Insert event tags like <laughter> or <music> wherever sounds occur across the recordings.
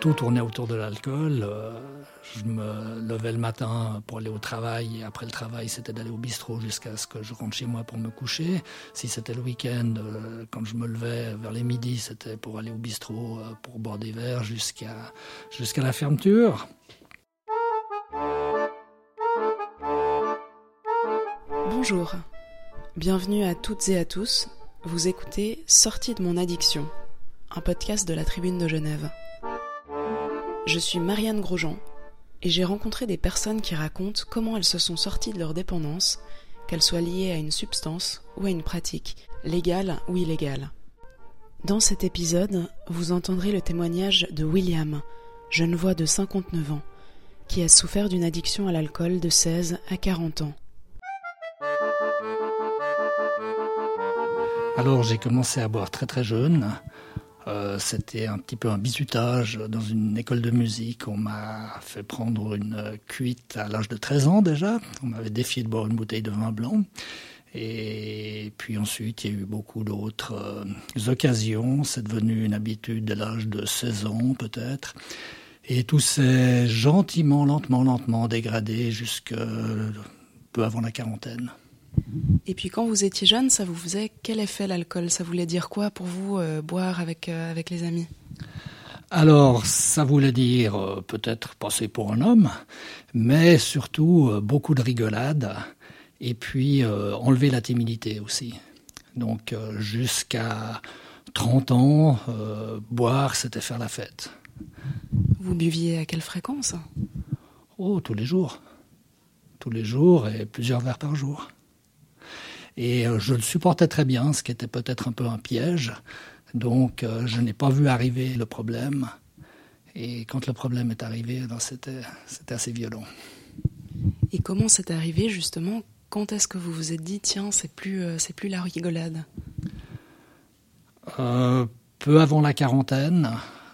Tout tournait autour de l'alcool. Euh, je me levais le matin pour aller au travail. Et après le travail, c'était d'aller au bistrot jusqu'à ce que je rentre chez moi pour me coucher. Si c'était le week-end, euh, quand je me levais vers les midis, c'était pour aller au bistrot euh, pour boire des verres jusqu'à jusqu'à la fermeture. Bonjour. Bienvenue à toutes et à tous. Vous écoutez Sortie de mon addiction, un podcast de la Tribune de Genève. Je suis Marianne Grosjean et j'ai rencontré des personnes qui racontent comment elles se sont sorties de leur dépendance, qu'elles soient liées à une substance ou à une pratique, légale ou illégale. Dans cet épisode, vous entendrez le témoignage de William, jeune voix de 59 ans, qui a souffert d'une addiction à l'alcool de 16 à 40 ans. Alors j'ai commencé à boire très très jeune. Euh, c'était un petit peu un bisutage dans une école de musique. On m'a fait prendre une cuite à l'âge de 13 ans déjà. On m'avait défié de boire une bouteille de vin blanc. Et puis ensuite, il y a eu beaucoup d'autres euh, occasions. C'est devenu une habitude de l'âge de 16 ans peut-être. Et tout s'est gentiment, lentement, lentement dégradé jusque peu avant la quarantaine. Et puis quand vous étiez jeune, ça vous faisait quel effet l'alcool? Ça voulait dire quoi pour vous euh, boire avec, euh, avec les amis? Alors, ça voulait dire euh, peut-être passer pour un homme, mais surtout beaucoup de rigolade, et puis enlever la timidité aussi. Donc, jusqu'à 30 ans, boire, c'était faire la fête. Vous buviez à quelle fréquence? Oh, tous les jours. Tous les jours et plusieurs verres par jour. Et euh, je le supportais très bien, ce qui était peut-être un peu un piège. Donc euh, je n'ai pas vu arriver le problème. Et quand le problème est arrivé, ben, c'était, assez violent. Et comment c'est arrivé justement? Quand est-ce que vous vous êtes dit, tiens, c'est plus, euh, c'est plus la rigolade? Peu avant la quarantaine,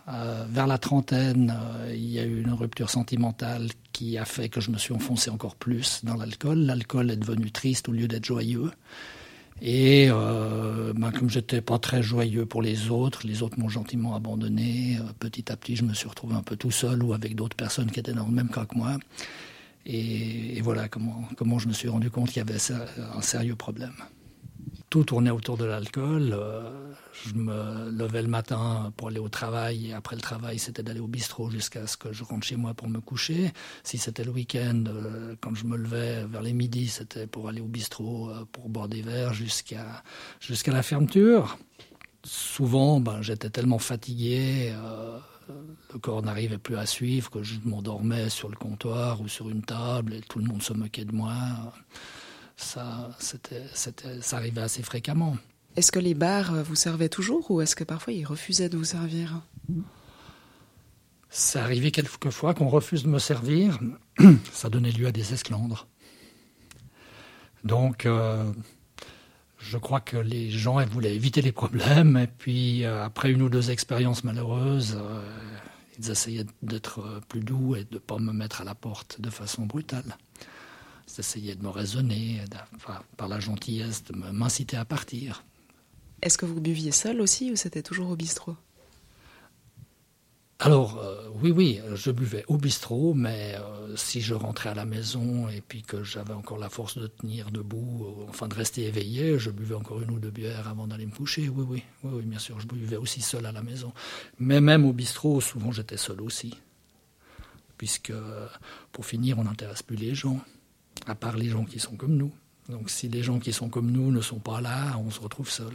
euh, vers la trentaine, euh, il y a eu une rupture sentimentale qui a fait que je me suis enfoncé encore plus dans l'alcool. L'alcool est devenu triste au lieu d'être joyeux. Et euh, ben, comme j'étais pas très joyeux pour les autres, les autres m'ont gentiment abandonné. Euh, petit à petit, je me suis retrouvé un peu tout seul ou avec d'autres personnes qui étaient dans le même cas que moi. Et, voilà comment, comment je me suis rendu compte qu'il y avait un sérieux problème tout tournait autour de l'alcool. Euh, je me levais le matin pour aller au travail et après le travail, c'était d'aller au bistrot jusqu'à ce que je rentre chez moi pour me coucher. Si c'était le week-end, euh, quand je me levais vers les midis, c'était pour aller au bistrot euh, pour boire des verres jusqu'à la fermeture. Souvent, ben, j'étais tellement fatigué, le corps n'arrivait plus à suivre que je m'endormais sur le comptoir ou sur une table et tout le monde se moquait de moi ça, c'était, ça arrivait assez fréquemment. Est-ce que les bars vous servaient toujours ou est-ce que parfois ils refusaient de vous servir? Ça arrivait quelquefois qu'on refuse de me servir. <clears throat> Ça donnait lieu à des esclandres. Donc, euh, je crois que les gens voulaient éviter les problèmes. Et puis, euh, après une ou deux expériences malheureuses, euh, ils essayaient d'être plus doux et de ne pas me mettre à la porte de façon brutale d'essayer de me raisonner, par la gentillesse, de m'inciter à partir. Est-ce que vous buviez seul aussi ou c'était toujours au bistrot? Alors, euh, oui, oui, je buvais au bistrot, mais euh, si je rentrais à la maison et puis que j'avais encore la force de tenir debout, euh, enfin de rester éveillé, je buvais encore une ou deux bières avant d'aller me coucher. Oui, oui, oui, oui, bien sûr, je buvais aussi seul à la maison. Mais même au bistrot, souvent j'étais seul aussi. Puisque, pour finir, on n'intéresse plus les gens à part les gens qui sont comme nous. Donc si les gens qui sont comme nous ne sont pas là, on se retrouve seul.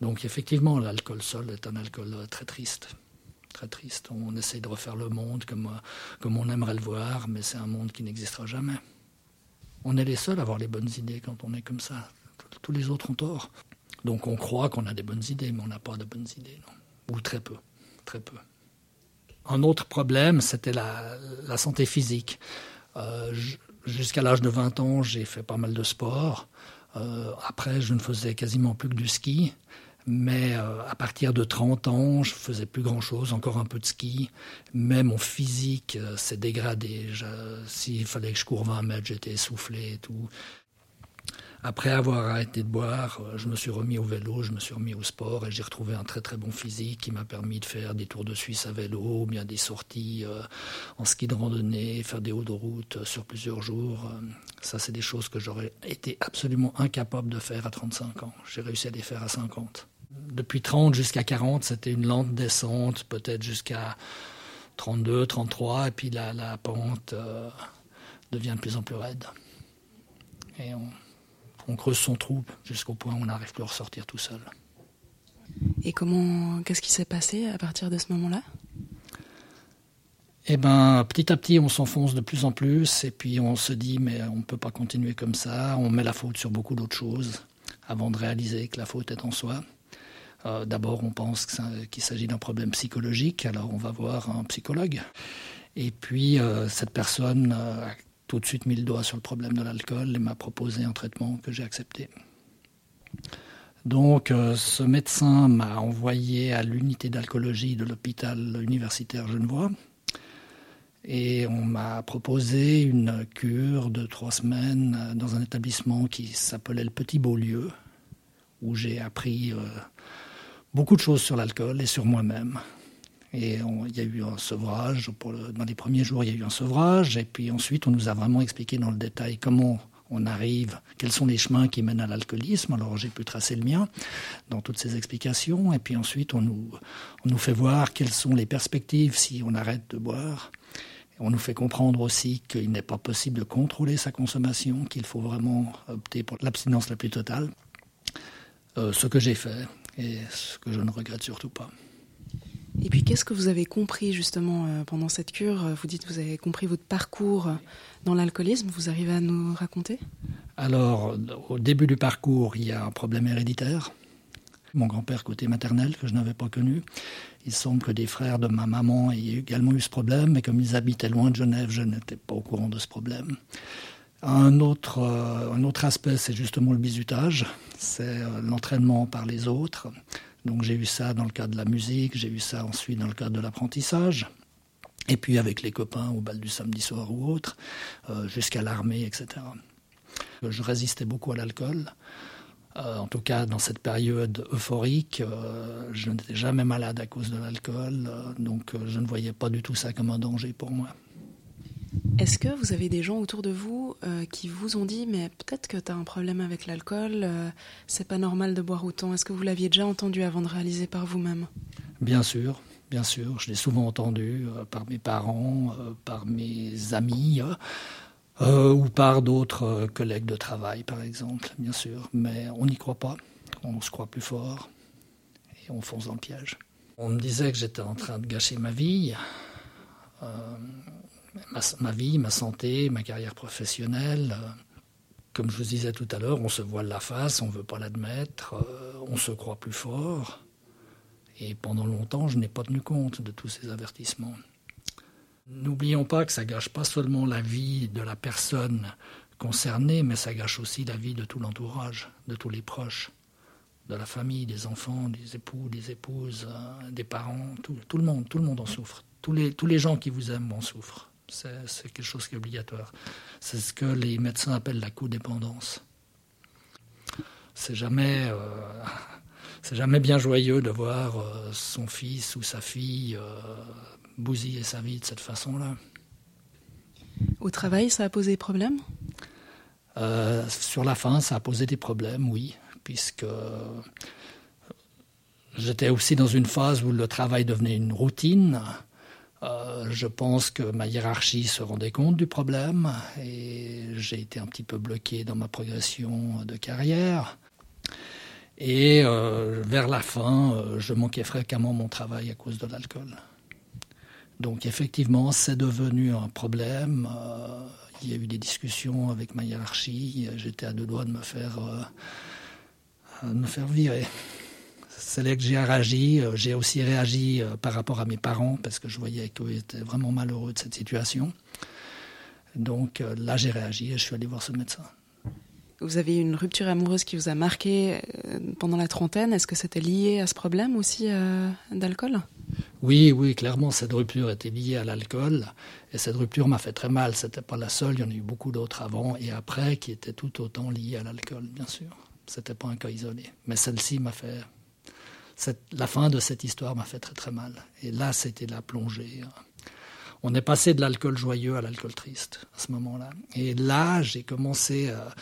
Donc effectivement, l'alcool seul est un alcool très triste. Très triste. On essaie de refaire le monde comme, comme on aimerait le voir, mais c'est un monde qui n'existera jamais. On est les seuls à avoir les bonnes idées quand on est comme ça. Tous les autres ont tort. Donc on croit qu'on a des bonnes idées, mais on n'a pas de bonnes idées, non. Ou très peu. Très peu. Un autre problème, c'était la, santé physique. Euh, Jusqu'à l'âge de 20 ans, j'ai fait pas mal de sport. Euh, après, je ne faisais quasiment plus que du ski. Mais euh, à partir de 30 ans, je faisais plus grand-chose, encore un peu de ski. Mais mon physique euh, s'est dégradé. S'il fallait que je cours 20 mètres, j'étais essoufflé et tout. Après avoir arrêté de boire, euh, je me suis remis au vélo, je me suis remis au sport et j'ai retrouvé un très très bon physique qui m'a permis de faire des tours de Suisse à vélo, bien des sorties euh, en ski de randonnée, faire des hauts de route sur plusieurs jours. Ça, c'est des choses que j'aurais été absolument incapable de faire à 35 ans. J'ai réussi à les faire à 50. Depuis 30 jusqu'à 40, c'était une lente descente, peut-être jusqu'à 32, 33, et puis la, la pente euh, devient de plus en plus raide. Et on, creuse son trou jusqu'au point où on n'arrive plus à ressortir tout seul. Et comment, qu'est-ce qui s'est passé à partir de ce moment-là? Eh ben, petit à petit, on s'enfonce de plus en plus, et puis on se dit, mais on ne peut pas continuer comme ça. On met la faute sur beaucoup d'autres choses, avant de réaliser que la faute est en soi. Euh, d'abord, on pense qu'il s'agit d'un problème psychologique, alors on va voir un psychologue. Et puis, euh, cette personne a tout de suite mis le doigt sur le problème de l'alcool et m'a proposé un traitement que j'ai accepté. Donc, euh, ce médecin m'a envoyé à l'unité d'alcoolologie de l'hôpital universitaire Genevois. Et on m'a proposé une cure de trois semaines dans un établissement qui s'appelait le Petit Beaulieu, où j'ai appris beaucoup de choses sur l'alcool et sur moi-même. Et il y a eu un sevrage. Dans les premiers jours, il y a eu un sevrage. Et puis ensuite, on nous a vraiment expliqué dans le détail comment on arrive, quels sont les chemins qui mènent à l'alcoolisme. Alors j'ai pu tracer le mien dans toutes ces explications. Et puis ensuite, on nous, on nous fait voir quelles sont les perspectives si on arrête de boire. on nous fait comprendre aussi qu'il n'est pas possible de contrôler sa consommation, qu'il faut vraiment opter pour l'abstinence la plus totale. Euh, ce que j'ai fait et ce que je ne regrette surtout pas. Et puis qu'est-ce que vous avez compris justement euh, pendant cette cure? Vous dites que vous avez compris votre parcours dans l'alcoolisme, vous arrivez à nous raconter? Alors au début du parcours, il y a un problème héréditaire. Mon grand-père côté maternel que je n'avais pas connu. Il semble que des frères de ma maman aient également eu ce problème, mais comme ils habitaient loin de Genève, je n'étais pas au courant de ce problème. Un autre, euh, un autre aspect, c'est justement le bizutage, c'est euh, l'entraînement par les autres. Donc j'ai eu ça dans le cadre de la musique, j'ai eu ça ensuite dans le cadre de l'apprentissage, et puis avec les copains au bal du samedi soir ou autre, euh, jusqu'à l'armée, etc. Je résistais beaucoup à l'alcool. en tout cas, dans cette période euphorique, je n'étais jamais malade à cause de l'alcool, donc je ne voyais pas du tout ça comme un danger pour moi. Est-ce que vous avez des gens autour de vous euh, qui vous ont dit mais peut-être que tu as un problème avec l'alcool, euh, c'est pas normal de boire autant? Est-ce que vous l'aviez déjà entendu avant de réaliser par vous-même? Bien sûr, bien sûr. Je l'ai souvent entendu euh, par mes parents, par mes amis ou par d'autres collègues de travail, par exemple, bien sûr. Mais on n'y croit pas. On se croit plus fort et on fonce dans le piège. On me disait que j'étais en train de gâcher ma vie ma, vie, ma santé, ma carrière professionnelle. Euh, comme je vous disais tout à l'heure, on se voile la face, on ne veut pas l'admettre, euh, on se croit plus fort. Et pendant longtemps, je n'ai pas tenu compte de tous ces avertissements. N'oublions pas que ça gâche pas seulement la vie de la personne concernée, mais ça gâche aussi la vie de tout l'entourage, de tous les proches, de la famille, des enfants, des époux, des épouses, euh, des parents, tout, le monde, tout le monde en souffre. Tous les gens qui vous aiment en souffrent. C'est quelque chose qui est obligatoire. C'est ce que les médecins appellent la codépendance. C'est jamais, euh, <laughs> c'est jamais bien joyeux de voir euh, son fils ou sa fille euh, bousiller sa vie de cette façon-là. Au travail, ça a posé problème? Sur la fin, ça a posé des problèmes, oui, puisque j'étais aussi dans une phase où le travail devenait une routine. Euh, je pense que ma hiérarchie se rendait compte du problème et j'ai été un petit peu bloqué dans ma progression de carrière. Et euh, vers la fin, euh, je manquais fréquemment mon travail à cause de l'alcool. Donc effectivement, c'est devenu un problème. il y a eu des discussions avec ma hiérarchie. J'étais à deux doigts de me de me faire virer c'est là que j'ai réagi. Euh, j'ai aussi réagi euh, par rapport à mes parents parce que je voyais qu'ils étaient vraiment malheureux de cette situation. Donc euh, là, j'ai réagi et je suis allé voir ce médecin. Vous avez eu une rupture amoureuse qui vous a marqué pendant la trentaine. Est-ce que c'était lié à ce problème aussi d'alcool? Oui, oui, clairement, cette rupture était liée à l'alcool. Et cette rupture m'a fait très mal. C'était pas la seule. Il y en a eu beaucoup d'autres avant et après qui étaient tout autant liées à l'alcool, bien sûr. C'était pas un cas isolé. Mais celle-ci m'a fait. La fin de cette histoire m'a fait très très mal. Et là, c'était la plongée. On est passé de l'alcool joyeux à l'alcool triste à ce moment-là. Et là, j'ai commencé à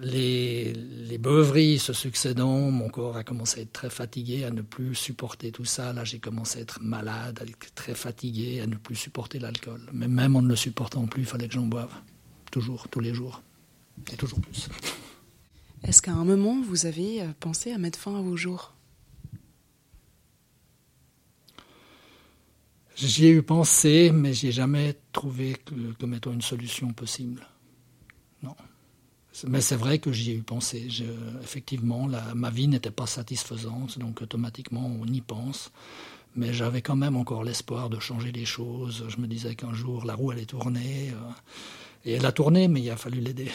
les, les beuveries se succédant, mon corps a commencé à être très fatigué, à ne plus supporter tout ça. Là, j'ai commencé à être malade, à être très fatigué, à ne plus supporter l'alcool. Mais même en ne le supportant plus, il fallait que j'en boive. Toujours, tous les jours. Et toujours plus. Est-ce qu'à un moment, vous avez euh, pensé à mettre fin à vos jours? J'y ai eu pensé, mais j'ai jamais trouvé comme étant une solution possible. Non. Mais c'est vrai que j'y ai eu pensé. effectivement, ma vie n'était pas satisfaisante, donc automatiquement on y pense. Mais j'avais quand même encore l'espoir de changer les choses. Je me disais qu'un jour la roue allait tourner. Euh, et elle a tourné, mais il a fallu l'aider.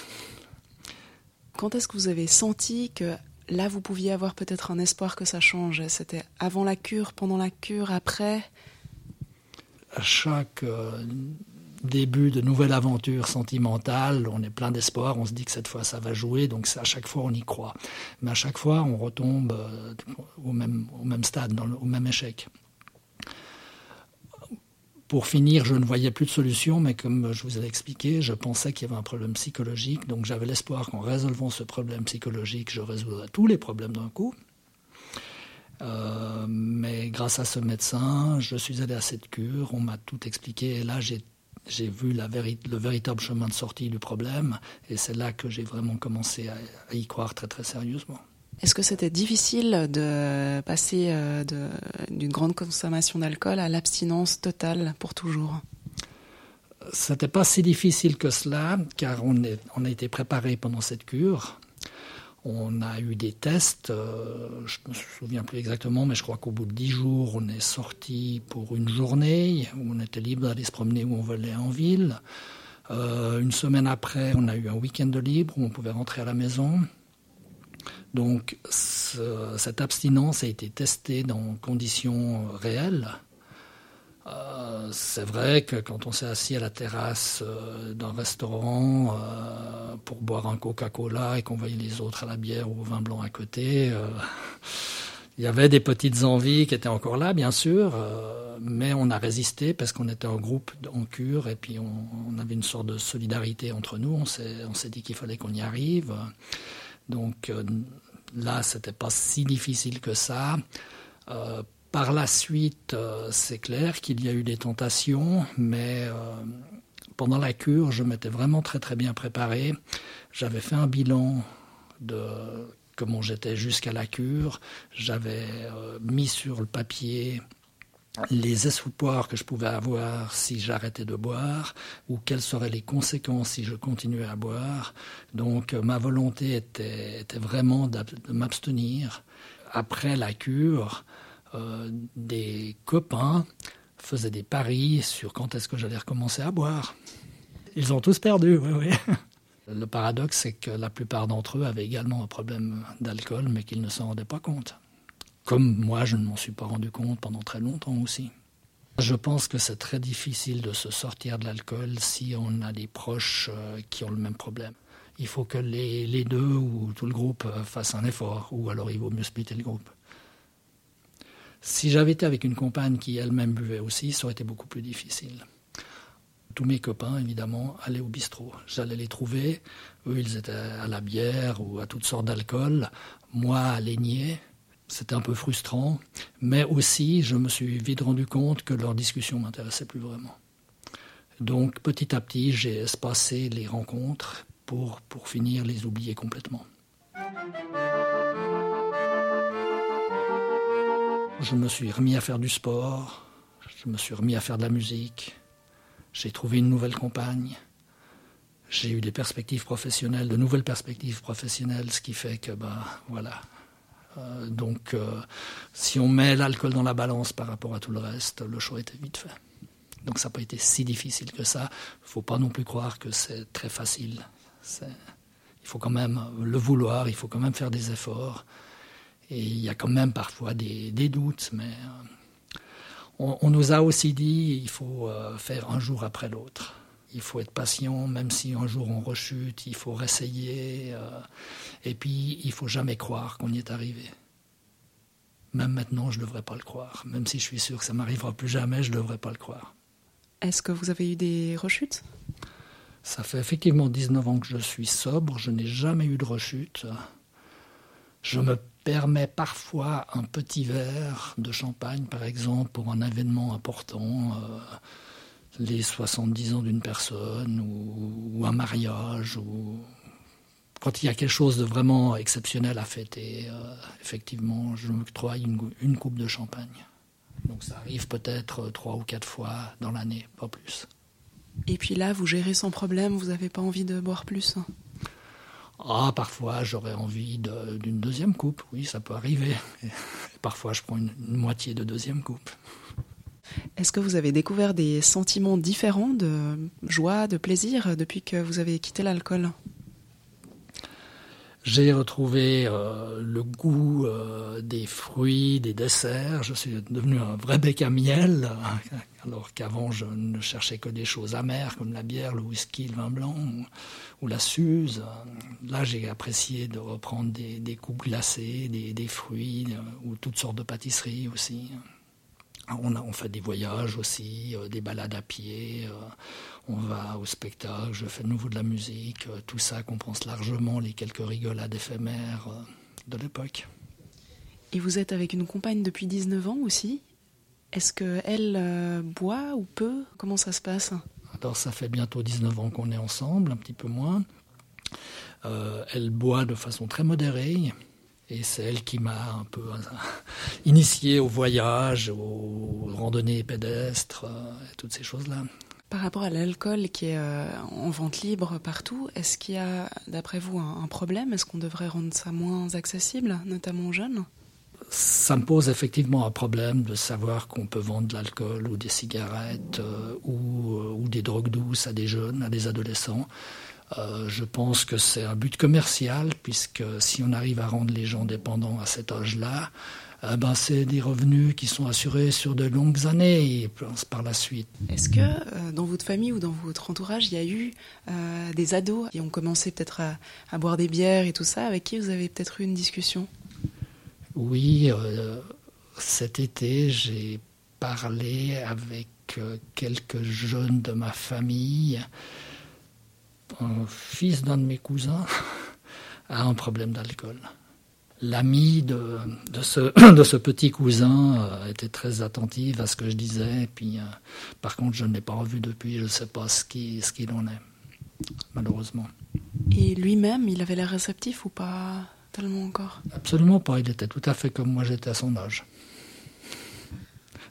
Quand est-ce que vous avez senti que là vous pouviez avoir peut-être un espoir que ça change? C'était avant la cure, pendant la cure, après? Chaque euh, début de nouvelle aventure sentimentale, on est plein d'espoir, on se dit que cette fois ça va jouer, donc à chaque fois on y croit. Mais à chaque fois on retombe euh, au même, au même stade, au même échec. Pour finir, je ne voyais plus de solution, mais comme je vous ai expliqué, je pensais qu'il y avait un problème psychologique, donc j'avais l'espoir qu'en résolvant ce problème psychologique, je résoudrais tous les problèmes d'un coup. Euh, mais grâce à ce médecin, je suis allé à cette cure, on m'a tout expliqué, et là j'ai j'ai vu la le véritable chemin de sortie du problème, et c'est là que j'ai vraiment commencé à, y croire très très sérieusement. Est-ce que c'était difficile de passer euh, d'une grande consommation d'alcool à l'abstinence totale pour toujours? C'était pas si difficile que cela, car on, est, on a été préparé pendant cette cure. On a eu des tests, euh, je ne me souviens plus exactement, mais je crois qu'au bout de dix jours, on est sorti pour une journée, où on était libre d'aller se promener où on voulait en ville. Euh, une semaine après, on a eu un week-end de libre où on pouvait rentrer à la maison. Donc cette abstinence a été testée dans conditions réelles. Euh, c'est vrai que quand on s'est assis à la terrasse euh, d'un restaurant euh, pour boire un Coca-Cola et qu'on voyait les autres à la bière ou au vin blanc à côté, <laughs> il y avait des petites envies qui étaient encore là, bien sûr, mais on a résisté parce qu'on était en groupe en cure et puis on, avait une sorte de solidarité entre nous. On s'est dit qu'il fallait qu'on y arrive. Donc là, c'était pas si difficile que ça. Par la suite, euh, c'est clair qu'il y a eu des tentations, mais euh, pendant la cure, je m'étais vraiment très très bien préparé. J'avais fait un bilan de comment j'étais jusqu'à la cure. J'avais euh, mis sur le papier les espoirs que je pouvais avoir si j'arrêtais de boire ou quelles seraient les conséquences si je continuais à boire. Donc ma volonté était, vraiment de m'abstenir. Après la cure, des copains faisaient des paris sur quand est-ce que j'allais recommencer à boire. Ils ont tous perdu, oui, oui. <laughs> Le paradoxe, c'est que la plupart d'entre eux avaient également un problème d'alcool, mais qu'ils ne s'en rendaient pas compte. Comme moi, je ne m'en suis pas rendu compte pendant très longtemps aussi. Je pense que c'est très difficile de se sortir de l'alcool si on a des proches euh, qui ont le même problème. Il faut que les, les deux ou tout le groupe euh, fassent un effort, ou alors il vaut mieux splitter le groupe. Si j'avais été avec une compagne qui elle-même buvait aussi, ça aurait été beaucoup plus difficile. Tous mes copains, évidemment, allaient au bistrot. J'allais les trouver. Eux, ils étaient à la bière ou à toutes sortes d'alcool. Moi, à l'aigner. C'était un peu frustrant. Mais aussi, je me suis vite rendu compte que leur discussion m'intéressait plus vraiment. Donc, petit à petit, j'ai espacé les rencontres pour, pour finir les oublier complètement. Je me suis remis à faire du sport, je me suis remis à faire de la musique, j'ai trouvé une nouvelle compagne, j'ai eu des perspectives professionnelles, de nouvelles perspectives professionnelles, ce qui fait que, ben voilà. Euh, donc, euh, si on met l'alcool dans la balance par rapport à tout le reste, le choix était vite fait. Donc, ça n'a pas été si difficile que ça. Il ne faut pas non plus croire que c'est très facile. Il faut quand même le vouloir, il faut quand même faire des efforts. Et il y a quand même parfois des, doutes, mais euh, on, nous a aussi dit il faut euh, faire un jour après l'autre. Il faut être patient, même si un jour on rechute, il faut réessayer. Euh, et puis, il faut jamais croire qu'on y est arrivé. Même maintenant, je ne devrais pas le croire. Même si je suis sûr que ça m'arrivera plus jamais, je ne devrais pas le croire. Est-ce que vous avez eu des rechutes? Ça fait effectivement 19 ans que je suis sobre. Je n'ai jamais eu de rechute. Je me permet parfois un petit verre de champagne, par exemple, pour un événement important, euh, les 70 ans d'une personne, ou, un mariage, ou quand il y a quelque chose de vraiment exceptionnel à fêter, euh, effectivement, je m'octroie une, une coupe de champagne. Donc ça arrive peut-être trois ou quatre fois dans l'année, pas plus. Et puis là, vous gérez sans problème, vous n'avez pas envie de boire plus ah, parfois j'aurais envie d'une deuxième coupe, oui, ça peut arriver. <laughs> parfois je prends une, moitié de deuxième coupe. Est-ce que vous avez découvert des sentiments différents de joie, de plaisir depuis que vous avez quitté l'alcool? J'ai retrouvé euh, le goût euh, des fruits, des desserts. Je suis devenu un vrai bec à miel, <laughs> alors qu'avant je ne cherchais que des choses amères comme la bière, le whisky, le vin blanc ou, la suze. Là, j'ai apprécié de reprendre des, des coupes glacées, des, des fruits euh, ou toutes sortes de pâtisseries aussi. On, a, on fait des voyages aussi, des balades à pied on va au spectacle, je fais de nouveau de la musique, euh, tout ça compense largement les quelques rigolades éphémères euh, de l'époque. Et vous êtes avec une compagne depuis 19 ans aussi Est-ce qu'elle euh, boit ou peut? Comment ça se passe? Alors ça fait bientôt 19 ans qu'on est ensemble, un petit peu moins. Elle boit de façon très modérée. Et c'est elle qui m'a un peu <laughs> initié au voyage, aux randonnées pédestres, et toutes ces choses-là. Par rapport à l'alcool qui est euh, en vente libre partout, est-ce qu'il y a, d'après vous, un, problème? Est-ce qu'on devrait rendre ça moins accessible, notamment aux jeunes? Ça me pose effectivement un problème de savoir qu'on peut vendre de l'alcool ou des cigarettes euh, ou, euh, ou, des drogues douces à des jeunes, à des adolescents. Je pense que c'est un but commercial, puisque si on arrive à rendre les gens dépendants à cet âge-là, euh, ben, c'est des revenus qui sont assurés sur de longues années et par la suite. Est-ce que euh, dans votre famille ou dans votre entourage, il y a eu euh, des ados qui ont commencé peut-être à, boire des bières et tout ça, avec qui vous avez peut-être eu une discussion? Oui, cet été, j'ai parlé avec quelques jeunes de ma famille. Un fils d'un de mes cousins <laughs> a un problème d'alcool l'ami de, de, ce, <clears throat> de ce petit cousin euh, était très attentive à ce que je disais. Et puis, euh, par contre, je ne l'ai pas revu depuis. Je ne sais pas ce qu'il ce qu'il en est, malheureusement. Et lui-même, il avait l'air réceptif ou pas tellement encore? Absolument pas. Il était tout à fait comme moi j'étais à son âge.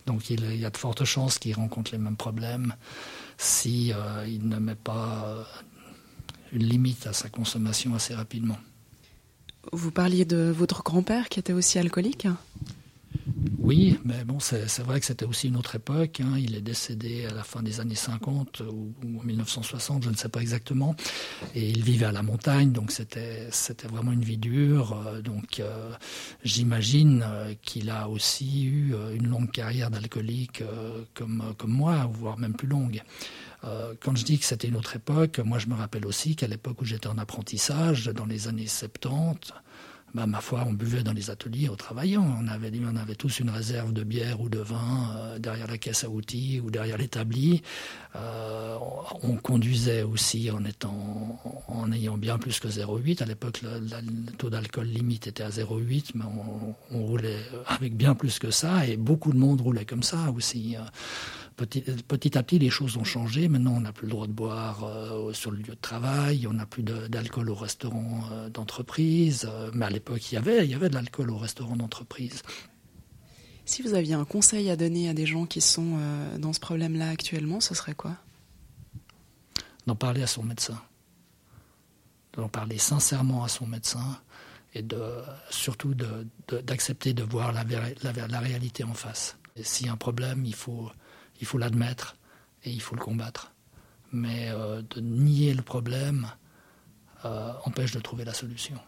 Donc il, y a de fortes chances qu'il rencontre les mêmes problèmes si euh, il ne met pas une limite à sa consommation assez rapidement. Vous parliez de votre grand-père qui était aussi alcoolique oui, mais bon, c'est vrai que c'était aussi une autre époque. Hein. Il est décédé à la fin des années 50 ou, en 1960, je ne sais pas exactement. Et il vivait à la montagne, donc c'était vraiment une vie dure. Euh, donc euh, j'imagine euh, qu'il a aussi eu une longue carrière d'alcoolique comme, comme moi, voire même plus longue. Quand je dis que c'était une autre époque, moi je me rappelle aussi qu'à l'époque où j'étais en apprentissage, dans les années 70, bah, ma foi, on buvait dans les ateliers au travaillant. On avait, on avait tous une réserve de bière ou de vin euh, derrière la caisse à outils ou derrière l'établi. Euh, on, conduisait aussi en étant, en ayant bien plus que 0,8. À l'époque, le, taux d'alcool limite était à 0,8, mais on, on, roulait avec bien plus que ça et beaucoup de monde roulait comme ça aussi. Euh, Petit, à petit, les choses ont changé. Maintenant, on n'a plus le droit de boire euh, sur le lieu de travail, on n'a plus d'alcool au restaurant euh, d'entreprise. Euh, mais à l'époque, il y avait, il y avait de l'alcool au restaurant d'entreprise. Si vous aviez un conseil à donner à des gens qui sont dans ce problème-là actuellement, ce serait quoi? D'en parler à son médecin. D'en parler sincèrement à son médecin et de, surtout d'accepter de, voir la, la, la réalité en face. S'il y a un problème, il faut il faut l'admettre et il faut le combattre. Mais euh, de nier le problème euh, empêche de trouver la solution.